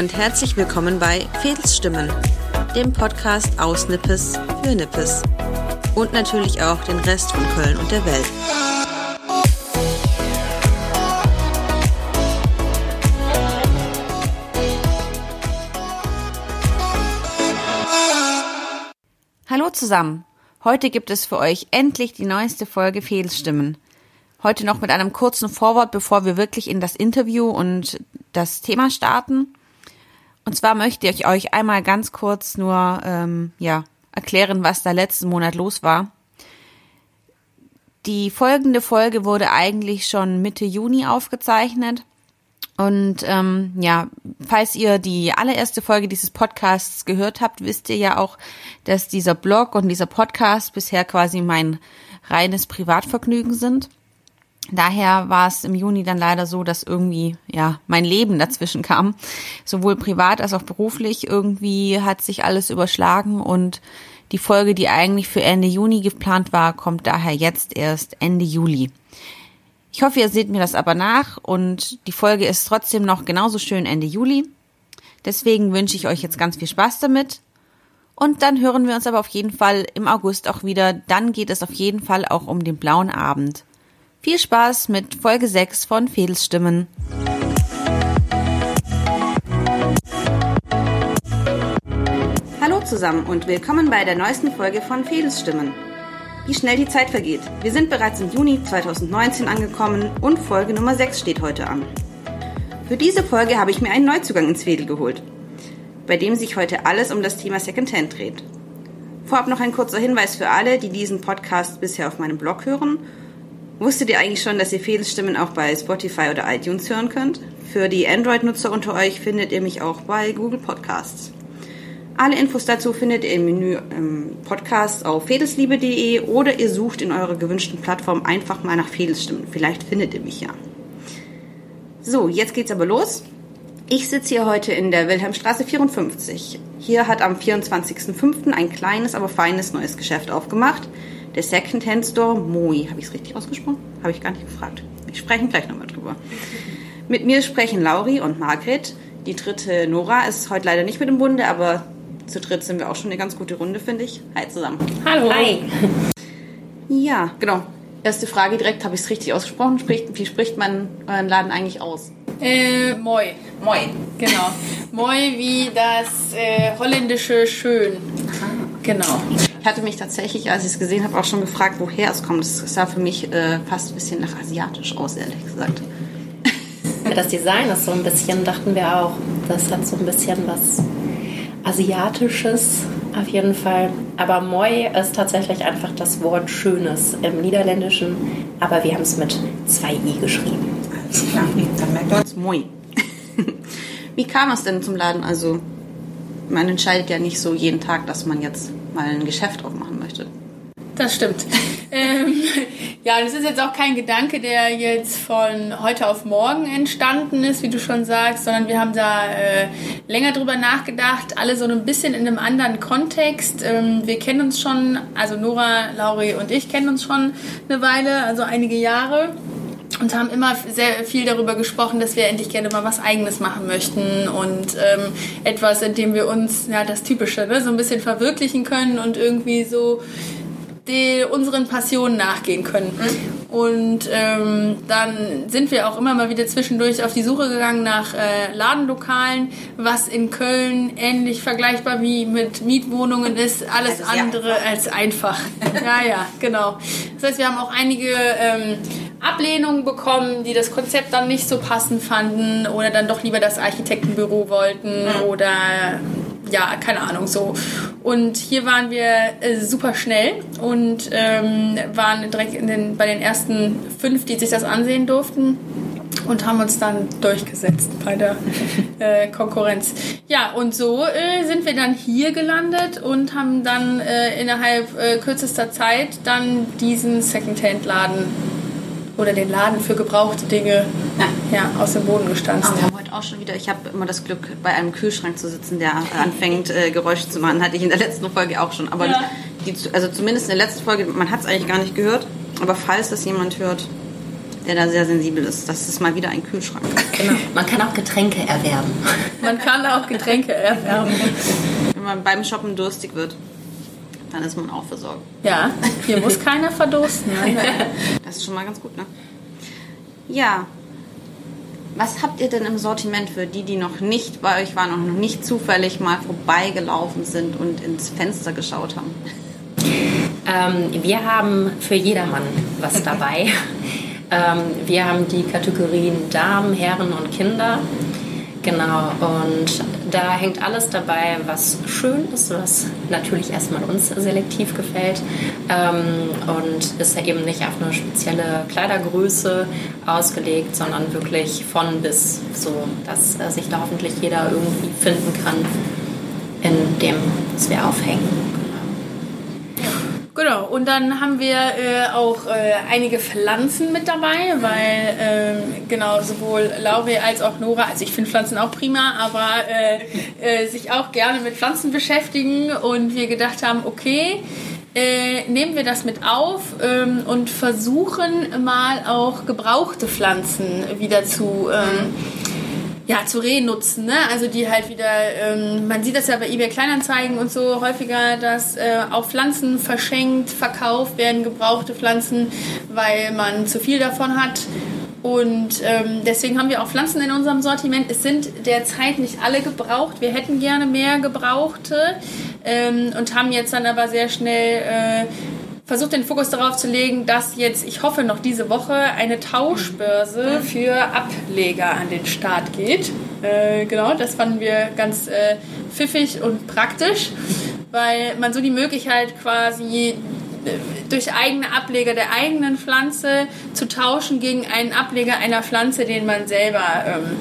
und herzlich willkommen bei Fedelsstimmen, dem Podcast aus Nippes für Nippes und natürlich auch den Rest von Köln und der Welt. Hallo zusammen. Heute gibt es für euch endlich die neueste Folge Fehlstimmen. Heute noch mit einem kurzen Vorwort, bevor wir wirklich in das Interview und das Thema starten. Und zwar möchte ich euch einmal ganz kurz nur ähm, ja erklären, was da letzten Monat los war. Die folgende Folge wurde eigentlich schon Mitte Juni aufgezeichnet. Und ähm, ja, falls ihr die allererste Folge dieses Podcasts gehört habt, wisst ihr ja auch, dass dieser Blog und dieser Podcast bisher quasi mein reines Privatvergnügen sind. Daher war es im Juni dann leider so, dass irgendwie ja mein Leben dazwischen kam, sowohl privat als auch beruflich. Irgendwie hat sich alles überschlagen und die Folge, die eigentlich für Ende Juni geplant war, kommt daher jetzt erst Ende Juli. Ich hoffe, ihr seht mir das aber nach und die Folge ist trotzdem noch genauso schön Ende Juli. Deswegen wünsche ich euch jetzt ganz viel Spaß damit. Und dann hören wir uns aber auf jeden Fall im August auch wieder. Dann geht es auf jeden Fall auch um den blauen Abend. Viel Spaß mit Folge 6 von Fedelsstimmen. Hallo zusammen und willkommen bei der neuesten Folge von Fedelsstimmen. Wie schnell die Zeit vergeht. Wir sind bereits im Juni 2019 angekommen und Folge Nummer 6 steht heute an. Für diese Folge habe ich mir einen Neuzugang ins Fädel geholt, bei dem sich heute alles um das Thema Secondhand dreht. Vorab noch ein kurzer Hinweis für alle, die diesen Podcast bisher auf meinem Blog hören. Wusstet ihr eigentlich schon, dass ihr Fädelstimmen auch bei Spotify oder iTunes hören könnt? Für die Android-Nutzer unter euch findet ihr mich auch bei Google Podcasts. Alle Infos dazu findet ihr im Menü im Podcast auf fedelsliebe.de oder ihr sucht in eurer gewünschten Plattform einfach mal nach Fedelsstimmen. Vielleicht findet ihr mich ja. So, jetzt geht's aber los. Ich sitze hier heute in der Wilhelmstraße 54. Hier hat am 24.05. ein kleines, aber feines neues Geschäft aufgemacht. Der Secondhand Store Moi. Habe ich es richtig ausgesprochen? Habe ich gar nicht gefragt. Wir sprechen gleich nochmal drüber. Mit mir sprechen Lauri und Margret. Die dritte Nora ist heute leider nicht mit im Bunde, aber zu dritt sind wir auch schon eine ganz gute Runde, finde ich. Hi zusammen. Hallo. Hi. Ja, genau. Erste Frage direkt, habe ich es richtig ausgesprochen? Spricht, wie spricht man euren Laden eigentlich aus? Äh, moi. Moi. Genau. moi wie das äh, holländische Schön. Genau. Ich hatte mich tatsächlich, als ich es gesehen habe, auch schon gefragt, woher es kommt. Es sah für mich äh, fast ein bisschen nach asiatisch aus, ehrlich gesagt. Ja, das Design ist so ein bisschen, dachten wir auch, das hat so ein bisschen was Asiatisches auf jeden Fall. Aber Moi ist tatsächlich einfach das Wort Schönes im Niederländischen, aber wir haben es mit zwei i geschrieben. Alles klar, dann merkt ihr uns Moi. Wie kam es denn zum Laden? Also, man entscheidet ja nicht so jeden Tag, dass man jetzt mal ein Geschäft aufmachen möchte. Das stimmt. ähm, ja, das ist jetzt auch kein Gedanke, der jetzt von heute auf morgen entstanden ist, wie du schon sagst, sondern wir haben da äh, länger drüber nachgedacht, alle so ein bisschen in einem anderen Kontext. Ähm, wir kennen uns schon, also Nora, Lauri und ich kennen uns schon eine Weile, also einige Jahre und haben immer sehr viel darüber gesprochen, dass wir endlich gerne mal was Eigenes machen möchten und ähm, etwas, in dem wir uns, ja, das Typische, ne, so ein bisschen verwirklichen können und irgendwie so die, unseren Passionen nachgehen können. Mhm. Und ähm, dann sind wir auch immer mal wieder zwischendurch auf die Suche gegangen nach äh, Ladenlokalen, was in Köln ähnlich vergleichbar wie mit Mietwohnungen ist, alles andere als einfach. ja, ja, genau. Das heißt, wir haben auch einige ähm, Ablehnungen bekommen, die das Konzept dann nicht so passend fanden oder dann doch lieber das Architektenbüro wollten oder ja, keine Ahnung, so. Und hier waren wir äh, super schnell und ähm, waren direkt den, bei den ersten fünf, die sich das ansehen durften und haben uns dann durchgesetzt bei der äh, Konkurrenz. Ja, und so äh, sind wir dann hier gelandet und haben dann äh, innerhalb äh, kürzester Zeit dann diesen Secondhand-Laden oder den Laden für gebrauchte Dinge ja. Ja, aus dem Boden gestanzt. wir haben heute auch schon wieder, ich habe immer das Glück, bei einem Kühlschrank zu sitzen, der anfängt, äh, Geräusche zu machen. Hatte ich in der letzten Folge auch schon. Aber ja. die, also zumindest in der letzten Folge, man hat es eigentlich gar nicht gehört. Aber falls das jemand hört, der da sehr sensibel ist. Das ist mal wieder ein Kühlschrank. Genau. Man kann auch Getränke erwerben. Man kann auch Getränke erwerben. Wenn man beim Shoppen durstig wird, dann ist man auch versorgt. Ja, hier muss keiner verdursten. Das ist schon mal ganz gut, ne? Ja. Was habt ihr denn im Sortiment für die, die noch nicht bei euch waren und noch nicht zufällig mal vorbeigelaufen sind und ins Fenster geschaut haben? Ähm, wir haben für jedermann was dabei. ähm, wir haben die Kategorien Damen, Herren und Kinder. Genau, und da hängt alles dabei, was schön ist, was natürlich erstmal uns selektiv gefällt ähm, und ist ja eben nicht auf eine spezielle Kleidergröße ausgelegt, sondern wirklich von bis, so dass äh, sich da hoffentlich jeder irgendwie finden kann in dem, was wir aufhängen. Genau, und dann haben wir äh, auch äh, einige Pflanzen mit dabei, weil ähm, genau sowohl Lauri als auch Nora, also ich finde Pflanzen auch prima, aber äh, äh, sich auch gerne mit Pflanzen beschäftigen und wir gedacht haben, okay, äh, nehmen wir das mit auf ähm, und versuchen mal auch gebrauchte Pflanzen wieder zu ähm, ja, zu renutzen, ne? Also die halt wieder, ähm, man sieht das ja bei eBay Kleinanzeigen und so häufiger, dass äh, auch Pflanzen verschenkt, verkauft werden, gebrauchte Pflanzen, weil man zu viel davon hat. Und ähm, deswegen haben wir auch Pflanzen in unserem Sortiment. Es sind derzeit nicht alle gebraucht. Wir hätten gerne mehr gebrauchte ähm, und haben jetzt dann aber sehr schnell äh, versucht den Fokus darauf zu legen, dass jetzt, ich hoffe noch diese Woche, eine Tauschbörse für Ableger an den Start geht. Äh, genau, das fanden wir ganz äh, pfiffig und praktisch, weil man so die Möglichkeit quasi äh, durch eigene Ableger der eigenen Pflanze zu tauschen gegen einen Ableger einer Pflanze, den man selber ähm,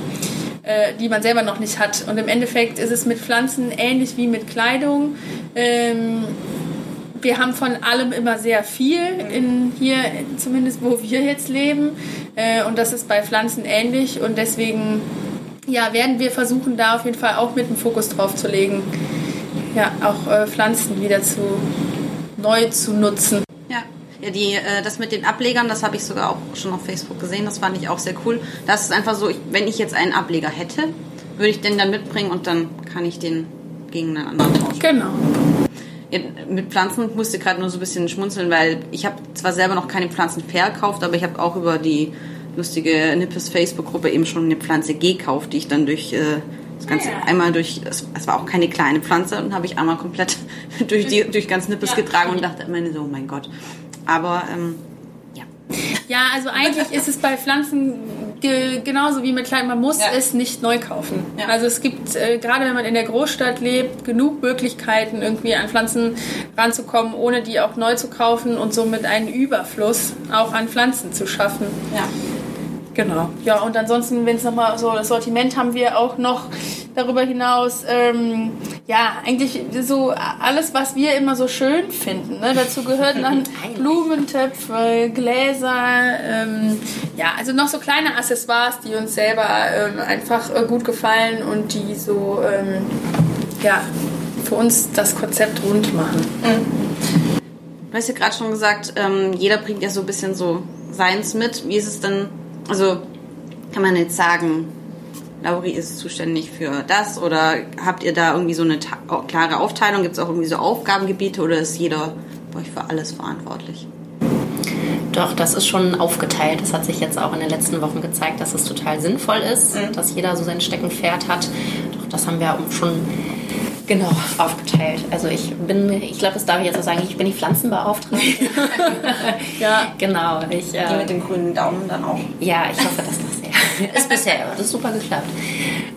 äh, die man selber noch nicht hat. Und im Endeffekt ist es mit Pflanzen ähnlich wie mit Kleidung. Ähm, wir haben von allem immer sehr viel, in hier zumindest wo wir jetzt leben. Äh, und das ist bei Pflanzen ähnlich. Und deswegen ja, werden wir versuchen, da auf jeden Fall auch mit dem Fokus drauf zu legen, ja, auch äh, Pflanzen wieder zu neu zu nutzen. Ja. Ja, die, äh, das mit den Ablegern, das habe ich sogar auch schon auf Facebook gesehen. Das fand ich auch sehr cool. Das ist einfach so, ich, wenn ich jetzt einen Ableger hätte, würde ich den dann mitbringen und dann kann ich den gegen einen anderen tauschen. Genau. Mit Pflanzen musste ich gerade nur so ein bisschen schmunzeln, weil ich habe zwar selber noch keine Pflanzen verkauft, aber ich habe auch über die lustige Nippes Facebook-Gruppe eben schon eine Pflanze gekauft, die ich dann durch äh, das Ganze Ja. einmal durch, es, es war auch keine kleine Pflanze und habe ich einmal komplett durch die durch ganz Nippes Ja. getragen und dachte immer so, oh mein Gott. Aber ähm, ja. Ja, also eigentlich ist es bei Pflanzen ge genauso wie mit Kleidung. Man muss Ja. es nicht neu kaufen. Ja. Also es gibt, äh, gerade wenn man in der Großstadt lebt, genug Möglichkeiten, irgendwie an Pflanzen ranzukommen, ohne die auch neu zu kaufen und somit einen Überfluss auch an Pflanzen zu schaffen. Ja. Genau. Ja, und ansonsten, wenn es nochmal so das Sortiment haben wir auch noch darüber hinaus, ähm, ja, eigentlich so alles, was wir immer so schön finden. Ne? Dazu gehören dann Blumentöpfe, Gläser, ähm, ja, also noch so kleine Accessoires, die uns selber ähm, einfach äh, gut gefallen und die so, ähm, ja, für uns das Konzept rund machen. Du hast ja gerade schon gesagt, ähm, jeder bringt ja so ein bisschen so seins mit. Wie ist es denn, also kann man jetzt sagen, Lauri ist zuständig für das oder habt ihr da irgendwie so eine ta klare Aufteilung? Gibt es auch irgendwie so Aufgabengebiete oder ist jeder bei euch für alles verantwortlich? Doch, das ist schon aufgeteilt. Das hat sich jetzt auch in den letzten Wochen gezeigt, dass es total sinnvoll ist, dass jeder so sein Steckenpferd hat. Doch das haben wir auch schon genau aufgeteilt. Also ich bin, ich glaube, das darf ich jetzt so sagen, ich bin die Pflanzenbeauftragte. Ja, genau. Ich, äh, dem grünen Daumen dann auch. ja, ich hoffe, dass das. Ist bisher, das ist super geklappt.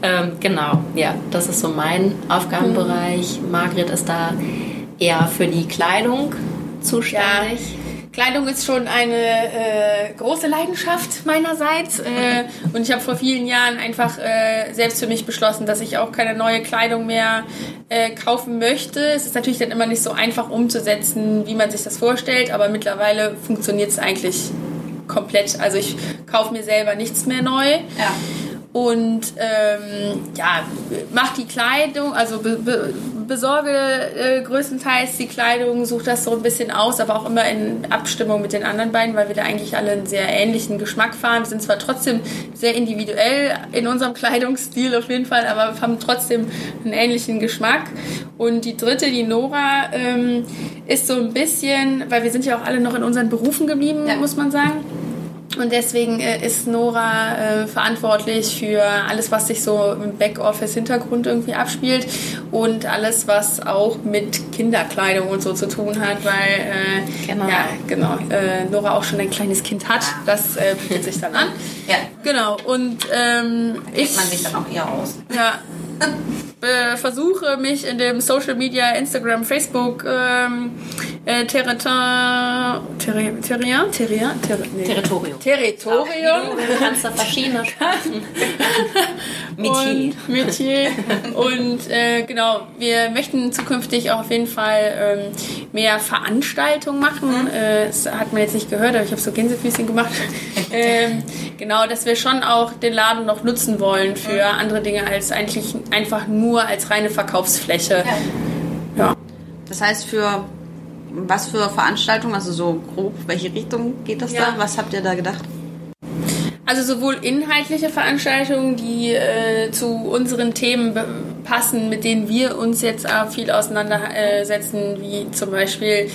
Ähm, genau, ja, das ist so mein Aufgabenbereich. Margret ist da eher für die Kleidung zuständig. Kleidung ist schon eine äh, große Leidenschaft meinerseits. Äh, und ich habe vor vielen Jahren einfach äh, selbst für mich beschlossen, dass ich auch keine neue Kleidung mehr äh, kaufen möchte. Es ist natürlich dann immer nicht so einfach umzusetzen, wie man sich das vorstellt, aber mittlerweile funktioniert es eigentlich komplett. Also ich kaufe mir selber nichts mehr neu. Ja. Und ähm, ja, macht die Kleidung, also be be besorge äh, größtenteils die Kleidung, suche das so ein bisschen aus, aber auch immer in Abstimmung mit den anderen beiden, weil wir da eigentlich alle einen sehr ähnlichen Geschmack fahren. Wir sind zwar trotzdem sehr individuell in unserem Kleidungsstil auf jeden Fall, aber haben trotzdem einen ähnlichen Geschmack. Und die dritte, die Nora, ähm, ist so ein bisschen, weil wir sind ja auch alle noch in unseren Berufen geblieben, ja. muss man sagen und deswegen äh, ist Nora äh, verantwortlich für alles, was sich so im Backoffice-Hintergrund irgendwie abspielt und alles, was auch mit Kinderkleidung und so zu tun hat, weil äh, genau, ja, genau äh, Nora auch schon ein kleines Kind hat. Das äh, bietet sich dann an. Ja. Genau. Und ähm, ich man sich dann auch eher aus. Ja. Äh, versuche mich in dem Social Media, Instagram, Facebook, ähm, äh, Territorium, Terrier, Terrier, nee. Territorium. Territorium. Du kannst da verschiedene Sprachen. Metier. Und, Metier. Und äh, genau, wir möchten zukünftig auch auf jeden Fall ähm, mehr Veranstaltungen machen. Mhm. Äh, das hat man jetzt nicht gehört, aber ich habe so Gänsefüßchen gemacht. ähm, genau, dass wir schon auch den Laden noch nutzen wollen für mhm. andere Dinge als eigentlich einfach nur nur als reine Verkaufsfläche. Ja. ja. Das heißt, für was für Veranstaltungen, also so grob, welche Richtung geht das ja. da? Was habt ihr da gedacht? Also sowohl inhaltliche Veranstaltungen, die äh, zu unseren Themen passen, mit denen wir uns jetzt äh, viel auseinandersetzen, wie zum Beispiel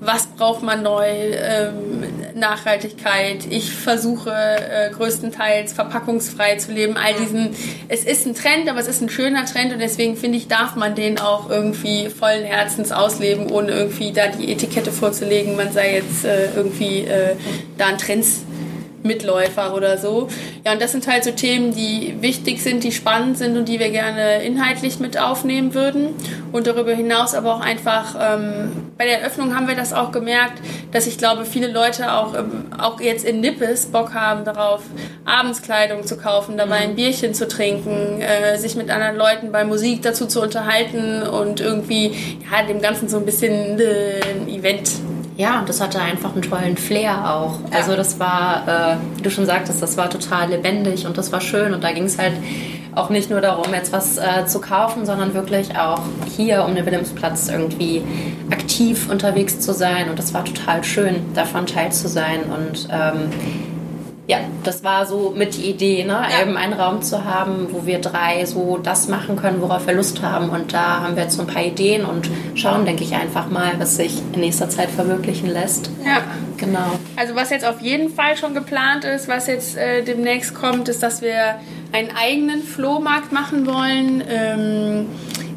was braucht man neu, ähm, Nachhaltigkeit. Ich versuche äh, größtenteils verpackungsfrei zu leben. All diesen, es ist ein Trend, aber es ist ein schöner Trend und deswegen finde ich, darf man den auch irgendwie vollen Herzens ausleben, ohne irgendwie da die Etikette vorzulegen, man sei jetzt äh, irgendwie äh, da ein Trends Mitläufer oder so. Ja, und das sind halt so Themen, die wichtig sind, die spannend sind und die wir gerne inhaltlich mit aufnehmen würden. Und darüber hinaus aber auch einfach, ähm, bei der Eröffnung haben wir das auch gemerkt, dass ich glaube, viele Leute auch, ähm, auch jetzt in Nippes Bock haben darauf, Abendskleidung zu kaufen, dabei ein mhm. Bierchen zu trinken, äh, sich mit anderen Leuten bei Musik dazu zu unterhalten und irgendwie ja, dem Ganzen so ein bisschen äh, ein Event ja, und das hatte einfach einen tollen Flair auch. Ja. Also das war, äh, wie du schon sagtest, das war total lebendig und das war schön. Und da ging es halt auch nicht nur darum, jetzt was äh, zu kaufen, sondern wirklich auch hier um den Wilhelmsplatz irgendwie aktiv unterwegs zu sein. Und das war total schön, davon teil zu sein. Und ähm, ja, das war so mit die Idee, ne? Ja. eben einen Raum zu haben, wo wir drei so das machen können, worauf wir Lust haben. Und da haben wir jetzt so ein paar Ideen und schauen, denke ich, einfach mal, was sich in nächster Zeit verwirklichen lässt. Ja, genau. Also was jetzt auf jeden Fall schon geplant ist, was jetzt äh, demnächst kommt, ist, dass wir einen eigenen Flohmarkt machen wollen. Ähm,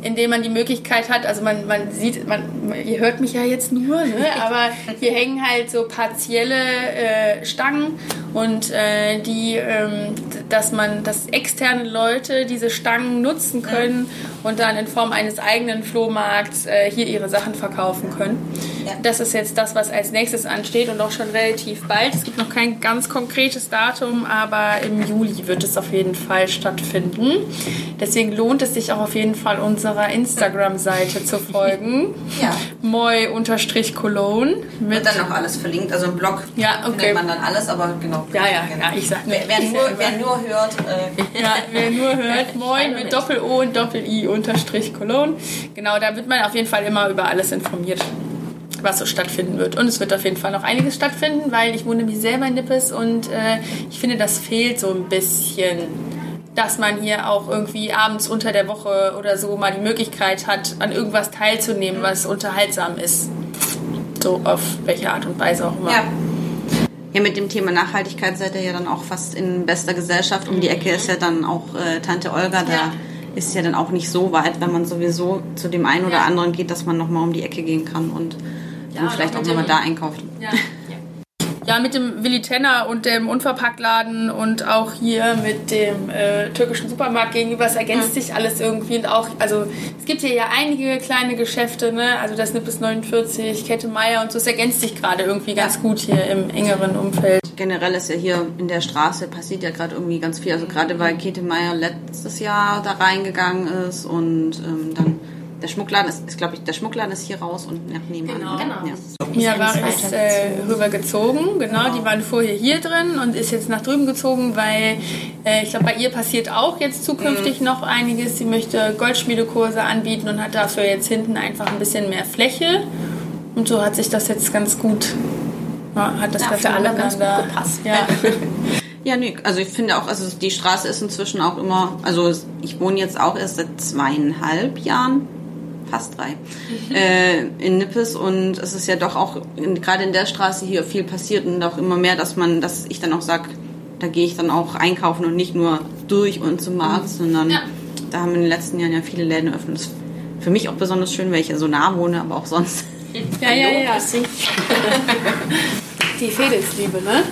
indem man die Möglichkeit hat, also man, man sieht, man, ihr hört mich ja jetzt nur, ne? aber hier hängen halt so partielle äh, Stangen und äh, die, ähm, dass man, dass externe Leute diese Stangen nutzen können ja. und dann in Form eines eigenen Flohmarkts äh, hier ihre Sachen verkaufen können. Ja. Das ist jetzt das, was als nächstes ansteht und auch schon relativ bald. Es gibt noch kein ganz konkretes Datum, aber im Juli wird es auf jeden Fall stattfinden. Deswegen lohnt es sich auch auf jeden Fall, unserer Instagram-Seite zu folgen. Ja. Moi-Cologne. Wird dann noch alles verlinkt, also im Blog ja, okay. findet man dann alles, aber genau. Ja, ja, genau. ja ich sag wer, wer, nur, wer nur hört. Äh. Ja, wer nur hört, Moi mit Doppel-O und Doppel-I unterstrich Cologne. Genau, da wird man auf jeden Fall immer über alles informiert was so stattfinden wird. Und es wird auf jeden Fall noch einiges stattfinden, weil ich wohne nämlich selber in Nippes und äh, ich finde, das fehlt so ein bisschen, dass man hier auch irgendwie abends unter der Woche oder so mal die Möglichkeit hat, an irgendwas teilzunehmen, was unterhaltsam ist. So auf welche Art und Weise auch immer. Ja. Ja, mit dem Thema Nachhaltigkeit seid ihr ja dann auch fast in bester Gesellschaft. Um die Ecke ist ja dann auch äh, Tante Olga, da ja. ist ja dann auch nicht so weit, wenn man sowieso zu dem einen oder anderen geht, dass man nochmal um die Ecke gehen kann und ja, dann vielleicht auch nochmal da einkauft. Ja. ja, mit dem Willi Tenner und dem Unverpacktladen und auch hier mit dem äh, türkischen Supermarkt gegenüber, es ergänzt sich alles irgendwie. Und auch, also es gibt hier ja einige kleine Geschäfte, ne? also das Nippes 49, Kette Meier und so, es ergänzt sich gerade irgendwie ganz gut hier im engeren Umfeld. Generell ist ja hier in der Straße passiert ja gerade irgendwie ganz viel, also gerade weil Kette Meier letztes Jahr da reingegangen ist und ähm, dann der Schmuckladen ist, ist glaube ich, der Schmuckladen ist hier raus und nach nebenan. Genau. Genau. Ja. Ja, war ist äh, rübergezogen, genau. Die waren vorher hier drin und ist jetzt nach drüben gezogen, weil äh, ich glaube, bei ihr passiert auch jetzt zukünftig noch einiges. Sie möchte Goldschmiedekurse anbieten und hat dafür jetzt hinten einfach ein bisschen mehr Fläche. Und so hat sich das jetzt ganz gut, ja, hat das Ja, ganz für gut alle ganz gut gepasst. Ja. Ja, nee, also ich finde auch, also die Straße ist inzwischen auch immer, also ich wohne jetzt auch erst seit zweieinhalb Jahren, fast drei, äh, in Nippes und es ist ja doch auch gerade in der Straße hier viel passiert und auch immer mehr, dass man, dass ich dann auch sag, da gehe ich dann auch einkaufen und nicht nur durch und zum Markt, sondern Ja. da haben in den letzten Jahren ja viele Läden eröffnet. Das ist für mich auch besonders schön, weil ich ja so nah wohne, aber auch sonst. Ja, ja, ja. Sich. Die Fedelsliebe, ne?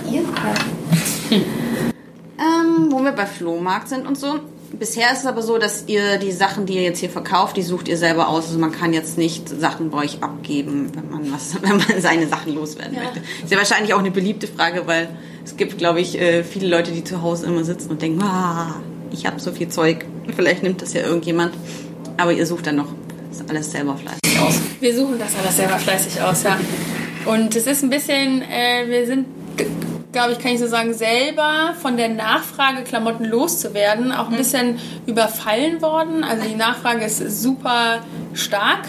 Ähm, wo wir bei Flohmarkt sind und so. Bisher ist es aber so, dass ihr die Sachen, die ihr jetzt hier verkauft, die sucht ihr selber aus. Also man kann jetzt nicht Sachen bei euch abgeben, wenn man was, wenn man seine Sachen loswerden möchte. Ist ja wahrscheinlich auch eine beliebte Frage, weil es gibt, glaube ich, äh, viele Leute, die zu Hause immer sitzen und denken, ah, ich habe so viel Zeug. Vielleicht nimmt das ja irgendjemand. Aber ihr sucht dann noch das alles selber fleißig aus. Wir suchen das alles selber fleißig aus, ja. Und es ist ein bisschen, äh, wir sind, glaube ich, kann ich so sagen, selber von der Nachfrage, Klamotten loszuwerden, auch ein bisschen überfallen worden. Also die Nachfrage ist super stark.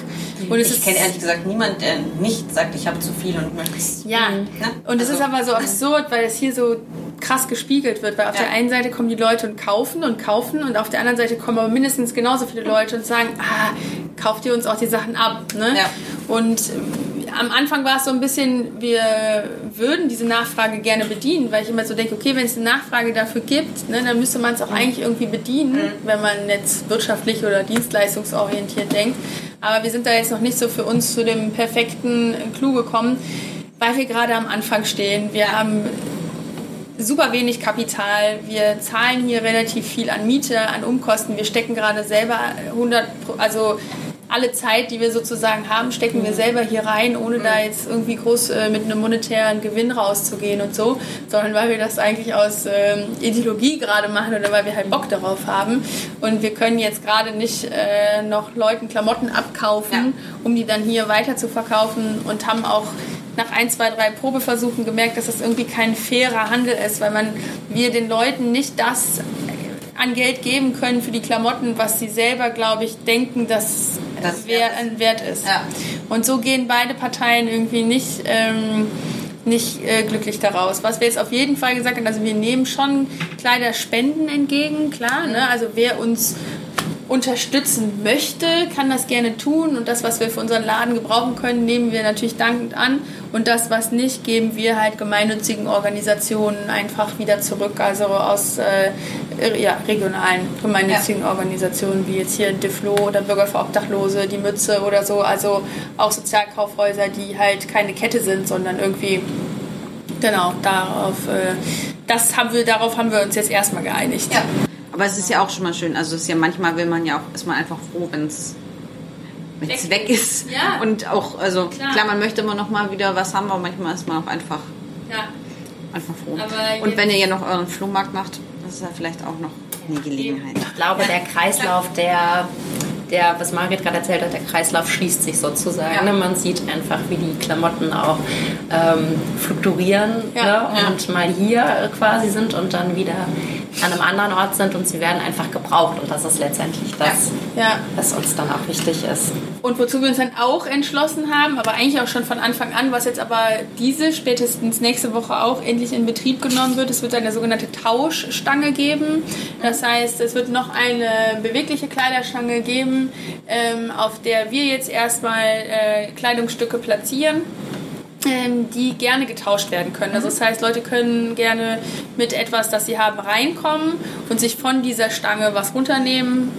Und ich kenne ehrlich gesagt niemanden, der nicht sagt, ich habe zu viel und möchte es. Ja, Ne? und es Also- ist aber so absurd, weil es hier so krass gespiegelt wird, weil auf Ja. der einen Seite kommen die Leute und kaufen und kaufen und auf der anderen Seite kommen aber mindestens genauso viele Leute und sagen, ah, kauft ihr uns auch die Sachen ab, ne? Ja. Und am Anfang war es so ein bisschen, wir würden diese Nachfrage gerne bedienen, weil ich immer so denke, okay, wenn es eine Nachfrage dafür gibt, ne, dann müsste man es auch eigentlich irgendwie bedienen, wenn man jetzt wirtschaftlich oder dienstleistungsorientiert denkt. Aber wir sind da jetzt noch nicht so für uns zu dem perfekten Clou gekommen, weil wir gerade am Anfang stehen. Wir haben super wenig Kapital. Wir zahlen hier relativ viel an Miete, an Umkosten. Wir stecken gerade selber 100, Pro- also alle Zeit, die wir sozusagen haben, stecken wir selber hier rein, ohne da jetzt irgendwie groß äh, mit einem monetären Gewinn rauszugehen und so, sondern weil wir das eigentlich aus ähm, Ideologie gerade machen oder weil wir halt Bock darauf haben. Und wir können jetzt gerade nicht äh, noch Leuten Klamotten abkaufen, Ja. um die dann hier weiter zu verkaufen und haben auch nach ein, zwei, drei Probeversuchen gemerkt, dass das irgendwie kein fairer Handel ist, weil man wir den Leuten nicht das an Geld geben können für die Klamotten, was sie selber, glaube ich, denken, dass Das wer, wert ist. ein Wert ist. Ja. Und so gehen beide Parteien irgendwie nicht, ähm, nicht äh, glücklich daraus. Was wir jetzt auf jeden Fall gesagt haben, also wir nehmen schon Kleiderspenden entgegen, klar. Ne? Also wer uns unterstützen möchte, kann das gerne tun. Und das, was wir für unseren Laden gebrauchen können, nehmen wir natürlich dankend an. Und das, was nicht, geben wir halt gemeinnützigen Organisationen einfach wieder zurück. Also aus äh, ja, regionalen gemeinnützigen Organisationen, wie jetzt hier Deflo oder Bürger für Obdachlose, die Mütze oder so. Also auch Sozialkaufhäuser, die halt keine Kette sind, sondern irgendwie Genau, darauf, äh, das haben wir, darauf haben wir uns jetzt erstmal geeinigt. Ja. Aber es ist ja auch schon mal schön. Also es ist ja manchmal will man ja auch, ist man einfach froh, wenn es Weg weg ist. Ja. Und auch, also Klar. klar. man möchte immer noch mal wieder was haben, aber manchmal ist man auch einfach, Ja. einfach froh. Aber Und wenn ihr ja noch euren Flohmarkt macht, das ist ja vielleicht auch noch eine Gelegenheit. Ich glaube, der Kreislauf, der, der, was Margret gerade erzählt hat, der Kreislauf schließt sich sozusagen. Ja. Man sieht einfach, wie die Klamotten auch ähm, fluktuieren Ja, ne? ja. und mal hier quasi sind und dann wieder an einem anderen Ort sind und sie werden einfach gebraucht. Und das ist letztendlich das, Ja. was uns dann auch wichtig ist. Und wozu wir uns dann auch entschlossen haben, aber eigentlich auch schon von Anfang an, was jetzt aber diese spätestens nächste Woche auch endlich in Betrieb genommen wird, es wird eine sogenannte Tauschstange geben. Das heißt, es wird noch eine bewegliche Kleiderstange geben, ähm, auf der wir jetzt erstmal äh, Kleidungsstücke platzieren die gerne getauscht werden können. Also das heißt, Leute können gerne mit etwas, das sie haben, reinkommen und sich von dieser Stange was runternehmen,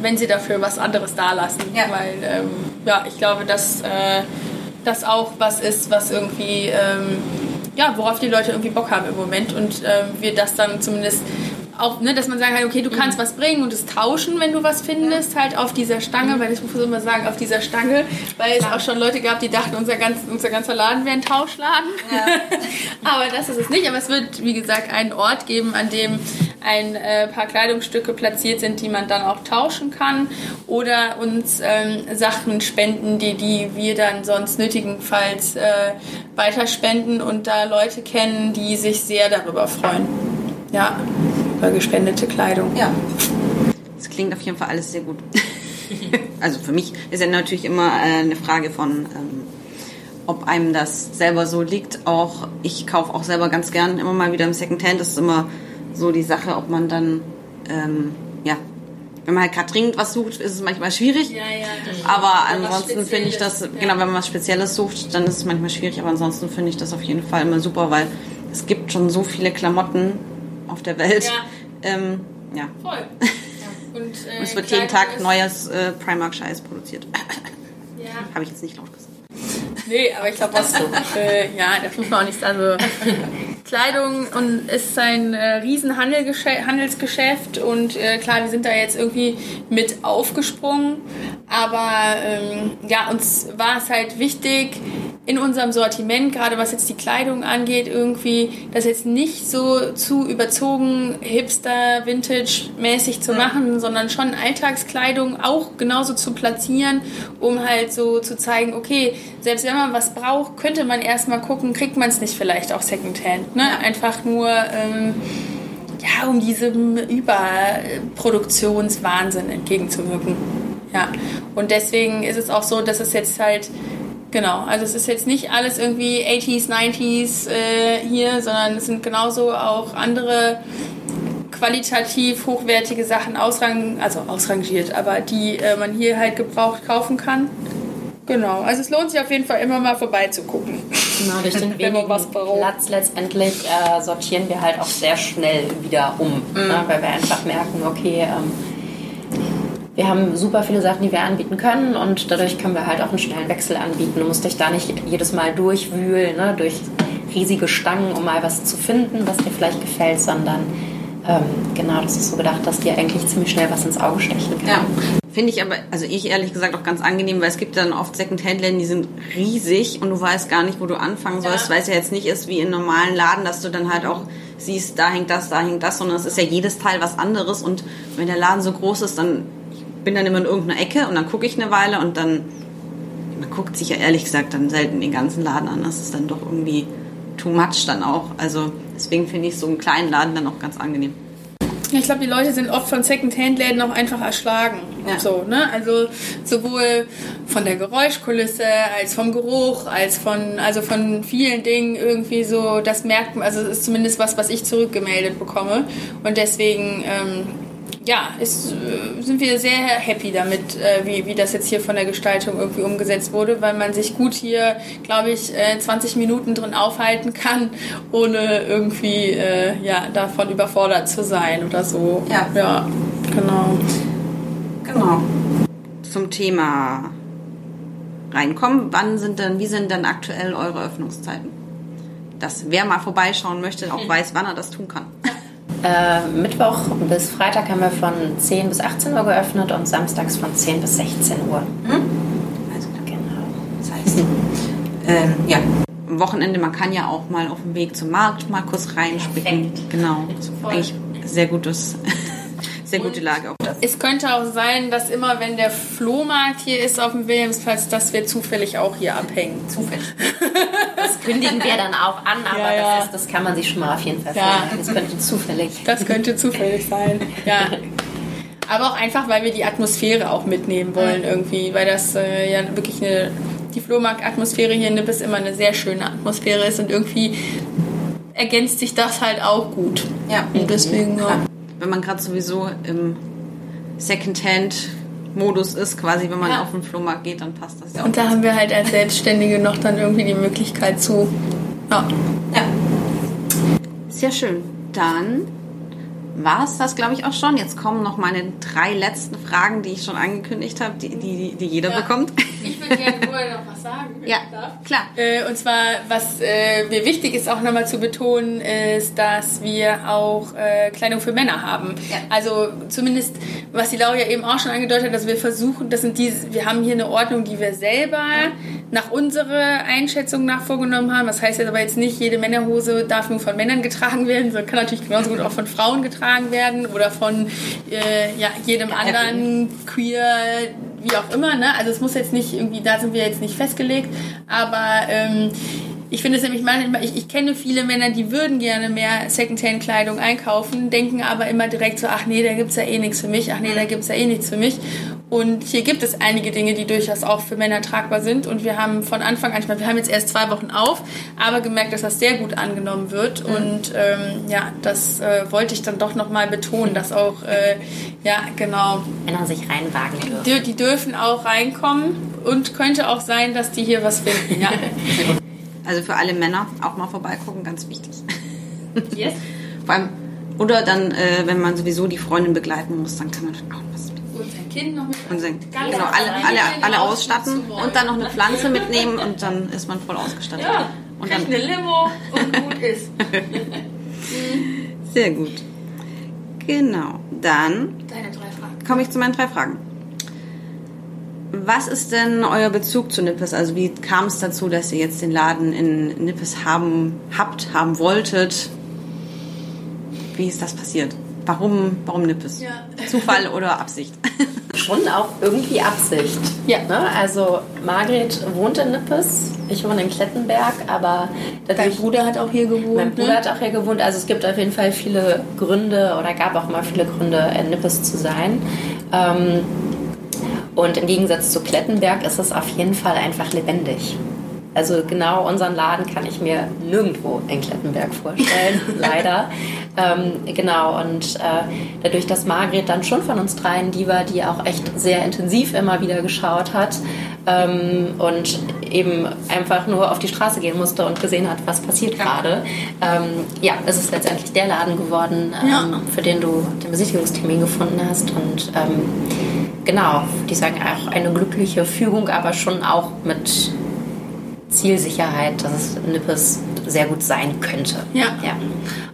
wenn sie dafür was anderes dalassen. Ja. Weil ähm, ja, ich glaube, dass äh, das auch was ist, was irgendwie ähm, ja, worauf die Leute irgendwie Bock haben im Moment und ähm, wir das dann zumindest auch, ne, dass man sagen kann, okay, du kannst was bringen und es tauschen, wenn du was findest, halt auf dieser Stange, weil ich muss immer sagen, auf dieser Stange, weil es auch schon Leute gab, die dachten, unser, ganz, unser ganzer Laden wäre ein Tauschladen. aber das ist es nicht, aber es wird, wie gesagt, einen Ort geben, an dem ein äh, paar Kleidungsstücke platziert sind, die man dann auch tauschen kann oder uns ähm, Sachen spenden, die, die wir dann sonst nötigenfalls äh, weiterspenden und da Leute kennen, die sich sehr darüber freuen. Ja, über gespendete Kleidung. Ja. Das klingt auf jeden Fall alles sehr gut. also für mich ist ja natürlich immer äh, eine Frage von, ähm, ob einem das selber so liegt. Auch ich kaufe auch selber ganz gern immer mal wieder im Secondhand. Das ist immer so die Sache, ob man dann, ähm, ja, wenn man halt gerade dringend was sucht, ist es manchmal schwierig. Ja, ja, Aber ansonsten finde ich das, Spezielles, genau, ja. wenn man was Spezielles sucht, dann ist es manchmal schwierig. Aber ansonsten finde ich das auf jeden Fall immer super, weil es gibt schon so viele Klamotten auf der Welt. Ja. Ähm, ja. Voll. Und, äh, Und es wird jeden Tag neues äh, Primark-Scheiß produziert. Ja. Habe ich jetzt nicht laut gesagt. Nee, aber ich glaube, was so. Äh, ja, das muss man auch nicht. Also Kleidung und ist ein äh, riesen Handelsgeschäft und äh, klar, wir sind da jetzt irgendwie mit aufgesprungen, aber ähm, ja, uns war es halt wichtig in unserem Sortiment, gerade was jetzt die Kleidung angeht, irgendwie das jetzt nicht so zu überzogen Hipster, Vintage-mäßig zu machen, sondern schon Alltagskleidung auch genauso zu platzieren, um halt so zu zeigen, okay, selbst wenn man was braucht, könnte man erstmal gucken, kriegt man es nicht vielleicht auch Secondhand. Ne? Einfach nur, ähm, ja, um diesem Überproduktionswahnsinn entgegenzuwirken. Ja, und deswegen ist es auch so, dass es jetzt halt, genau, also es ist jetzt nicht alles irgendwie 80s, 90s äh, hier, sondern es sind genauso auch andere qualitativ hochwertige Sachen ausrang, also ausrangiert, aber die äh, man hier halt gebraucht kaufen kann. Genau, also es lohnt sich auf jeden Fall immer mal vorbeizugucken. Genau, durch den wenigen. Platz letztendlich äh, sortieren wir halt auch sehr schnell wieder um, Mhm. ne, weil wir einfach merken, okay, ähm, wir haben super viele Sachen, die wir anbieten können und dadurch können wir halt auch einen schnellen Wechsel anbieten. Du musst dich da nicht jedes Mal durchwühlen, ne, durch riesige Stangen, um mal was zu finden, was dir vielleicht gefällt, sondern ähm, genau, das ist so gedacht, dass dir eigentlich ziemlich schnell was ins Auge stechen kann. Ja. Finde ich aber, also ich ehrlich gesagt auch ganz angenehm, weil es gibt dann oft Second-Hand-Läden, die sind riesig und du weißt gar nicht, wo du anfangen sollst, Ja. weil es ja jetzt nicht ist wie in normalen Laden, dass du dann halt auch siehst, da hängt das, da hängt das, sondern es ist ja jedes Teil was anderes und wenn der Laden so groß ist, dann bin dann immer in irgendeiner Ecke und dann gucke ich eine Weile und dann man guckt sich ja ehrlich gesagt dann selten den ganzen Laden an. Das ist dann doch irgendwie too much dann auch. Also deswegen finde ich so einen kleinen Laden dann auch ganz angenehm. Ich glaube, die Leute sind oft von Second-Hand-Läden auch einfach erschlagen. Ja. So, ne? Also sowohl von der Geräuschkulisse als vom Geruch, als von, also von vielen Dingen irgendwie so, das merkt man, also es ist zumindest was, was ich zurückgemeldet bekomme. Und deswegen, ähm, ja, ist, äh, sind wir sehr happy damit, äh, wie, wie das jetzt hier von der Gestaltung irgendwie umgesetzt wurde, weil man sich gut hier, glaube ich, äh, 20 Minuten drin aufhalten kann, ohne irgendwie äh, ja, davon überfordert zu sein oder so. Ja. Ja, genau. Genau. Zum Thema reinkommen. Wann sind denn, wie sind denn aktuell eure Öffnungszeiten? Dass wer mal vorbeischauen möchte, auch weiß, wann er das tun kann. Äh, Mittwoch bis Freitag haben wir von 10 bis 18 Uhr geöffnet und samstags von 10 bis 16 Uhr. Also, Genau. das heißt, ähm, ja, am Wochenende, man kann ja auch mal auf dem Weg zum Markt mal kurz reinspicken. Genau. Eigentlich sehr gutes, sehr gute Lage auch das. Es könnte auch sein, dass immer, wenn der Flohmarkt hier ist auf dem Wilhelmsplatz, dass wir zufällig auch hier abhängen. Zufällig. Kündigen wir dann auch an, aber Ja, ja. Das, ist, das kann man sich schon mal auf jeden Fall Ja. vorstellen. Das könnte zufällig. Das könnte zufällig sein. Ja. Aber auch einfach, weil wir die Atmosphäre auch mitnehmen wollen irgendwie, weil das äh, ja wirklich eine die Flohmarkt-Atmosphäre hier in Nippes immer eine sehr schöne Atmosphäre ist und irgendwie ergänzt sich das halt auch gut. Ja. Und deswegen, ja. Wenn man gerade sowieso im Secondhand-Modus ist, quasi, wenn man Ja. auf den Flohmarkt geht, dann passt das ja auch. Und da haben wir halt als Selbstständige noch dann irgendwie die Möglichkeit zu. Ja. Ja. Sehr schön. Dann war es das, glaube ich, auch schon. Jetzt kommen noch meine drei letzten Fragen, die ich schon angekündigt habe, die, die, die jeder Ja. bekommt. Ich würde gerne vorher noch was sagen. wenn Ja, ich darf. klar. Äh, und zwar, was äh, mir wichtig ist, auch nochmal zu betonen, ist, dass wir auch äh, Kleidung für Männer haben. Ja. Also zumindest, was die Laura eben auch schon angedeutet hat, dass wir versuchen, das sind diese, wir haben hier eine Ordnung, die wir selber nach unserer Einschätzung nach vorgenommen haben. Das heißt jetzt aber jetzt nicht, jede Männerhose darf nur von Männern getragen werden, sondern kann natürlich genauso gut auch von Frauen getragen werden oder von äh, ja, jedem anderen queer, wie auch immer. Ne? Also es muss jetzt nicht irgendwie, da sind wir jetzt nicht festgelegt, aber ähm, ich finde es nämlich manchmal, ich, ich kenne viele Männer, die würden gerne mehr Secondhand-Kleidung einkaufen, denken aber immer direkt so, ach nee, da gibt's ja eh nichts für mich, ach nee, da gibt's ja eh nichts für mich. Und hier gibt es einige Dinge, die durchaus auch für Männer tragbar sind. Und wir haben von Anfang an, ich meine, wir haben jetzt erst zwei Wochen auf, aber gemerkt, dass das sehr gut angenommen wird. Mhm. Und ähm, ja, das äh, wollte ich dann doch nochmal betonen, dass auch, äh, ja, genau. Männer sich reinwagen dürfen. Die, die dürfen auch reinkommen und könnte auch sein, dass die hier was finden. Ja. Also für alle Männer auch mal vorbeigucken, ganz wichtig. Yes. Vor allem, oder dann, äh, wenn man sowieso die Freundin begleiten muss, dann kann man auch was mit. Und sein Kind noch mit. Und sein, genau, alle, alle, alle ausstatten und dann noch eine Pflanze mitnehmen und dann ist man voll ausgestattet. Ja, und dann eine Limo und gut ist. Sehr gut. Genau. Dann komme ich zu meinen drei Fragen. Was ist denn euer Bezug zu Nippes? Also wie kam es dazu, dass ihr jetzt den Laden in Nippes haben habt, haben wolltet? Wie ist das passiert? Warum, warum Nippes? Ja. Zufall oder Absicht? Schon auch irgendwie Absicht. Ja. Ne? Also Margret wohnt in Nippes, ich wohne in Klettenberg, aber Dein Bruder hat auch hier gewohnt. Mein Bruder ne? hat auch hier gewohnt. Also es gibt auf jeden Fall viele Gründe oder gab auch mal viele Gründe, in Nippes zu sein. Ähm, und im Gegensatz zu Klettenberg ist es auf jeden Fall einfach lebendig. Also genau unseren Laden kann ich mir nirgendwo in Klettenberg vorstellen, leider. Ähm, genau, und äh, dadurch, dass Margret dann schon von uns dreien die war, die auch echt sehr intensiv immer wieder geschaut hat ähm, und eben einfach nur auf die Straße gehen musste und gesehen hat, was passiert ja. gerade. Ähm, ja, es ist letztendlich der Laden geworden, ähm, ja. für den du den Besichtigungstermin gefunden hast und ähm, genau, die sagen auch eine glückliche Führung, aber schon auch mit Zielsicherheit, dass es Nippes sehr gut sein könnte. Ja. ja.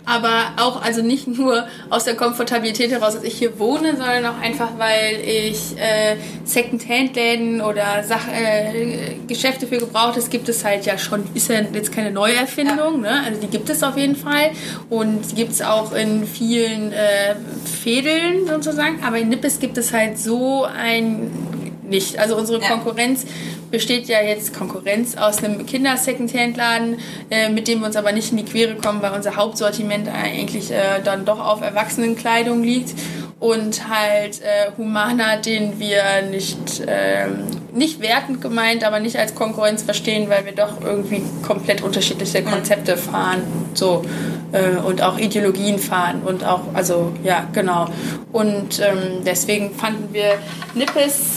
Aber auch also nicht nur aus der Komfortabilität heraus, dass ich hier wohne, sondern auch einfach, weil ich äh, Second-Hand-Läden oder Sach äh, Geschäfte für Gebrauchtes gibt es halt ja schon, ist ja jetzt keine Neuerfindung, ja. ne? also die gibt es auf jeden Fall und die gibt es auch in vielen äh, Fädeln sozusagen, aber in Nippes gibt es halt so ein nicht. Also unsere ja. Besteht ja jetzt Konkurrenz aus einem Kinder-Secondhand-Laden, äh, mit dem wir uns aber nicht in die Quere kommen, weil unser Hauptsortiment eigentlich äh, dann doch auf Erwachsenenkleidung liegt und halt äh, Humana, den wir nicht, äh, nicht wertend gemeint, aber nicht als Konkurrenz verstehen, weil wir doch irgendwie komplett unterschiedliche Konzepte fahren so äh, und auch Ideologien fahren und auch, also ja, genau. Und ähm, deswegen fanden wir Nippes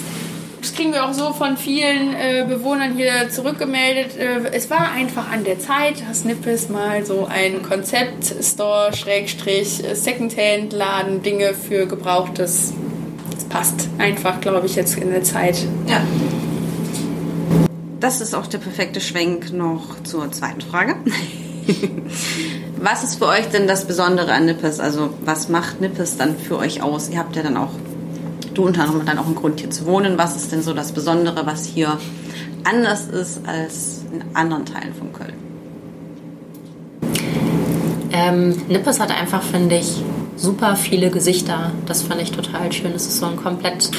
das kriegen wir auch so von vielen äh, Bewohnern hier zurückgemeldet. Äh, es war einfach an der Zeit, dass Nippes mal so ein Konzept-Store, Schrägstrich, Secondhand-Laden, Dinge für Gebrauchtes. Das passt einfach, glaube ich, jetzt in der Zeit. Ja. Das ist auch der perfekte Schwenk noch zur zweiten Frage. was ist für euch denn das Besondere an Nippes? Also was macht Nippes dann für euch aus? Ihr habt ja dann auch du unter anderem dann auch einen Grund hier zu wohnen. Was ist denn so das Besondere, was hier anders ist als in anderen Teilen von Köln? Ähm, Nippes hat einfach, finde ich, super viele Gesichter. Das fand ich total schön. Es ist so ein komplett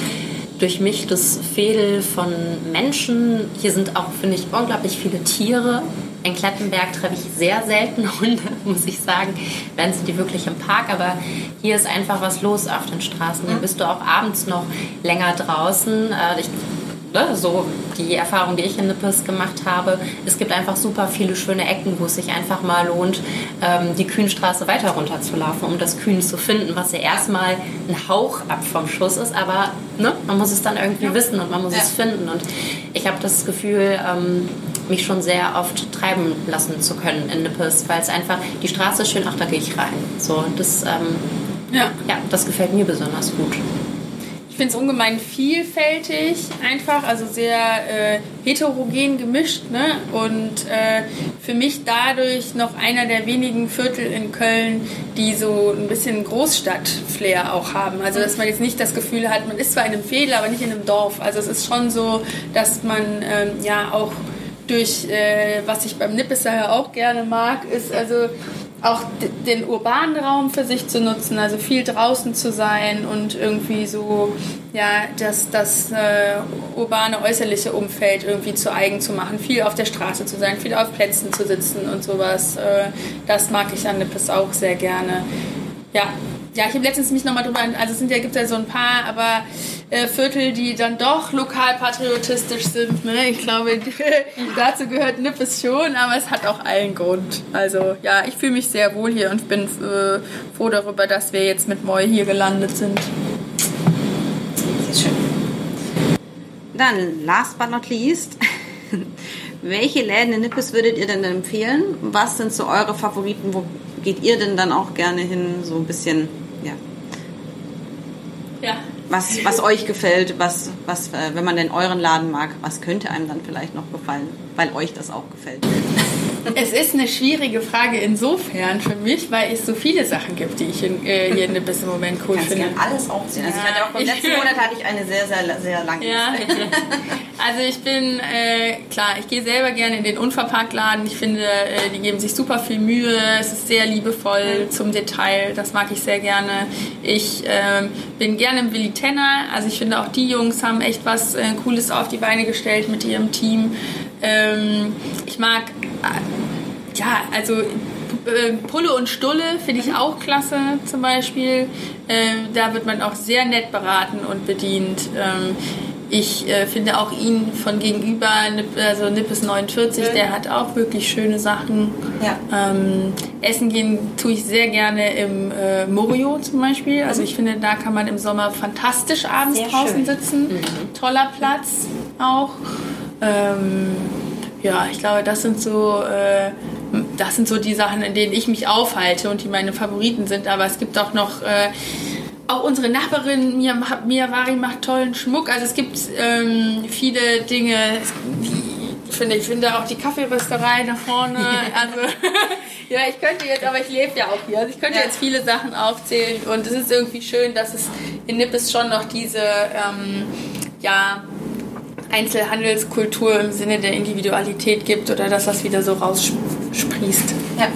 durchmischtes Fädel von Menschen. Hier sind auch, finde ich, unglaublich viele Tiere. In Klettenberg treffe ich sehr selten Hunde, muss ich sagen. Dann sind die wirklich im Park, aber hier ist einfach was los auf den Straßen. Hier bist du auch abends noch länger draußen. Äh, ich ne, so die Erfahrung, die ich in Nippes gemacht habe. Es gibt einfach super viele schöne Ecken, wo es sich einfach mal lohnt, ähm, die Kühnstraße weiter runter zu laufen, um das Kühn zu finden, was ja erstmal ein Hauch ab vom Schuss ist, aber ne, man muss es dann irgendwie ja. wissen und man muss ja. es finden. Und ich habe das Gefühl, ähm, mich schon sehr oft treiben lassen zu können in Nippes, weil es einfach, die Straße ist schön, ach, da gehe ich rein. So, das, ähm, ja. ja, das gefällt mir besonders gut. Ich finde es ungemein vielfältig, einfach, also sehr äh, heterogen gemischt. Ne? Und äh, für mich dadurch noch einer der wenigen Viertel in Köln, die so ein bisschen Großstadt-Flair auch haben. Also dass man jetzt nicht das Gefühl hat, man ist zwar in einem Fädel, aber nicht in einem Dorf. Also es ist schon so, dass man ähm, ja auch durch, äh, was ich beim Nippes ja auch gerne mag, ist also auch den urbanen Raum für sich zu nutzen, also viel draußen zu sein und irgendwie so, ja, das, das äh, urbane äußerliche Umfeld irgendwie zu eigen zu machen, viel auf der Straße zu sein, viel auf Plätzen zu sitzen und sowas. Äh, das mag ich an Nippes auch sehr gerne. Ja, ja, ich habe letztens mich nochmal drüber, also es sind ja, gibt ja so ein paar, aber äh, Viertel, die dann doch lokalpatriotisch sind. Ne? Ich glaube, dazu gehört Nippes schon, aber es hat auch allen Grund. Also ja, ich fühle mich sehr wohl hier und bin äh, froh darüber, dass wir jetzt mit Moi hier gelandet sind. Sehr schön. Dann, last but not least, welche Läden in Nippes würdet ihr denn empfehlen? Was sind so eure Favoriten? Wo geht ihr denn dann auch gerne hin? So ein bisschen ja. Ja. Was, was euch gefällt, was, was, äh, wenn man denn euren Laden mag, was könnte einem dann vielleicht noch gefallen, weil euch das auch gefällt? Es ist eine schwierige Frage insofern für mich, weil es so viele Sachen gibt, die ich in, äh, hier in im Moment cool Kannst finde. alles aufzählen. Also ja, ich hatte auch beim letzten Monat hatte ich eine sehr, sehr, sehr lange ja. Also ich bin, äh, klar, ich gehe selber gerne in den Unverpacktladen. Ich finde, äh, die geben sich super viel Mühe. Es ist sehr liebevoll zum Detail. Das mag ich sehr gerne. Ich äh, bin gerne im Willi Tenner. Also ich finde auch die Jungs haben echt was äh, Cooles auf die Beine gestellt mit ihrem Team. Ähm, ich mag, äh, ja, also äh, Pulle und Stulle finde ich auch klasse zum Beispiel. Ähm, da wird man auch sehr nett beraten und bedient. Ähm, ich äh, finde auch ihn von gegenüber, also Nippes 49, der hat auch wirklich schöne Sachen. Ja. Ähm, essen gehen tue ich sehr gerne im äh, Morio zum Beispiel. Also ich finde, da kann man im Sommer fantastisch abends sehr draußen schön. sitzen. Mhm. Toller Platz auch. Ähm, ja, ich glaube, das sind so, äh, das sind so die Sachen, in denen ich mich aufhalte und die meine Favoriten sind. Aber es gibt auch noch äh, auch unsere Nachbarin Mia, macht tollen Schmuck. Also es gibt ähm, viele Dinge. Ich finde, ich finde auch die Kaffeerösterei da vorne. Also ja, ich könnte jetzt, aber ich lebe ja auch hier. Also ich könnte ja. jetzt viele Sachen aufzählen und es ist irgendwie schön, dass es in Nippes schon noch diese ähm, ja Einzelhandelskultur im Sinne der Individualität gibt oder dass das wieder so raussprießt. Ja,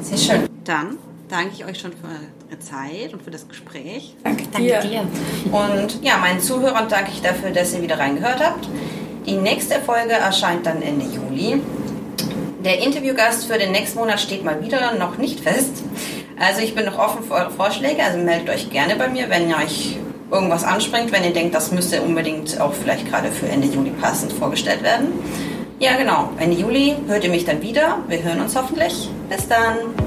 sehr schön. Dann danke ich euch schon für eure Zeit und für das Gespräch. Danke dir. Danke dir. Und ja, meinen Zuhörern danke ich dafür, dass ihr wieder reingehört habt. Die nächste Folge erscheint dann Ende Juli. Der Interviewgast für den nächsten Monat steht mal wieder noch nicht fest. Also ich bin noch offen für eure Vorschläge, also meldet euch gerne bei mir, wenn ihr euch irgendwas anspringt, wenn ihr denkt, das müsste unbedingt auch vielleicht gerade für Ende Juli passend vorgestellt werden. Ja, genau. Ende Juli hört ihr mich dann wieder. Wir hören uns hoffentlich. Bis dann.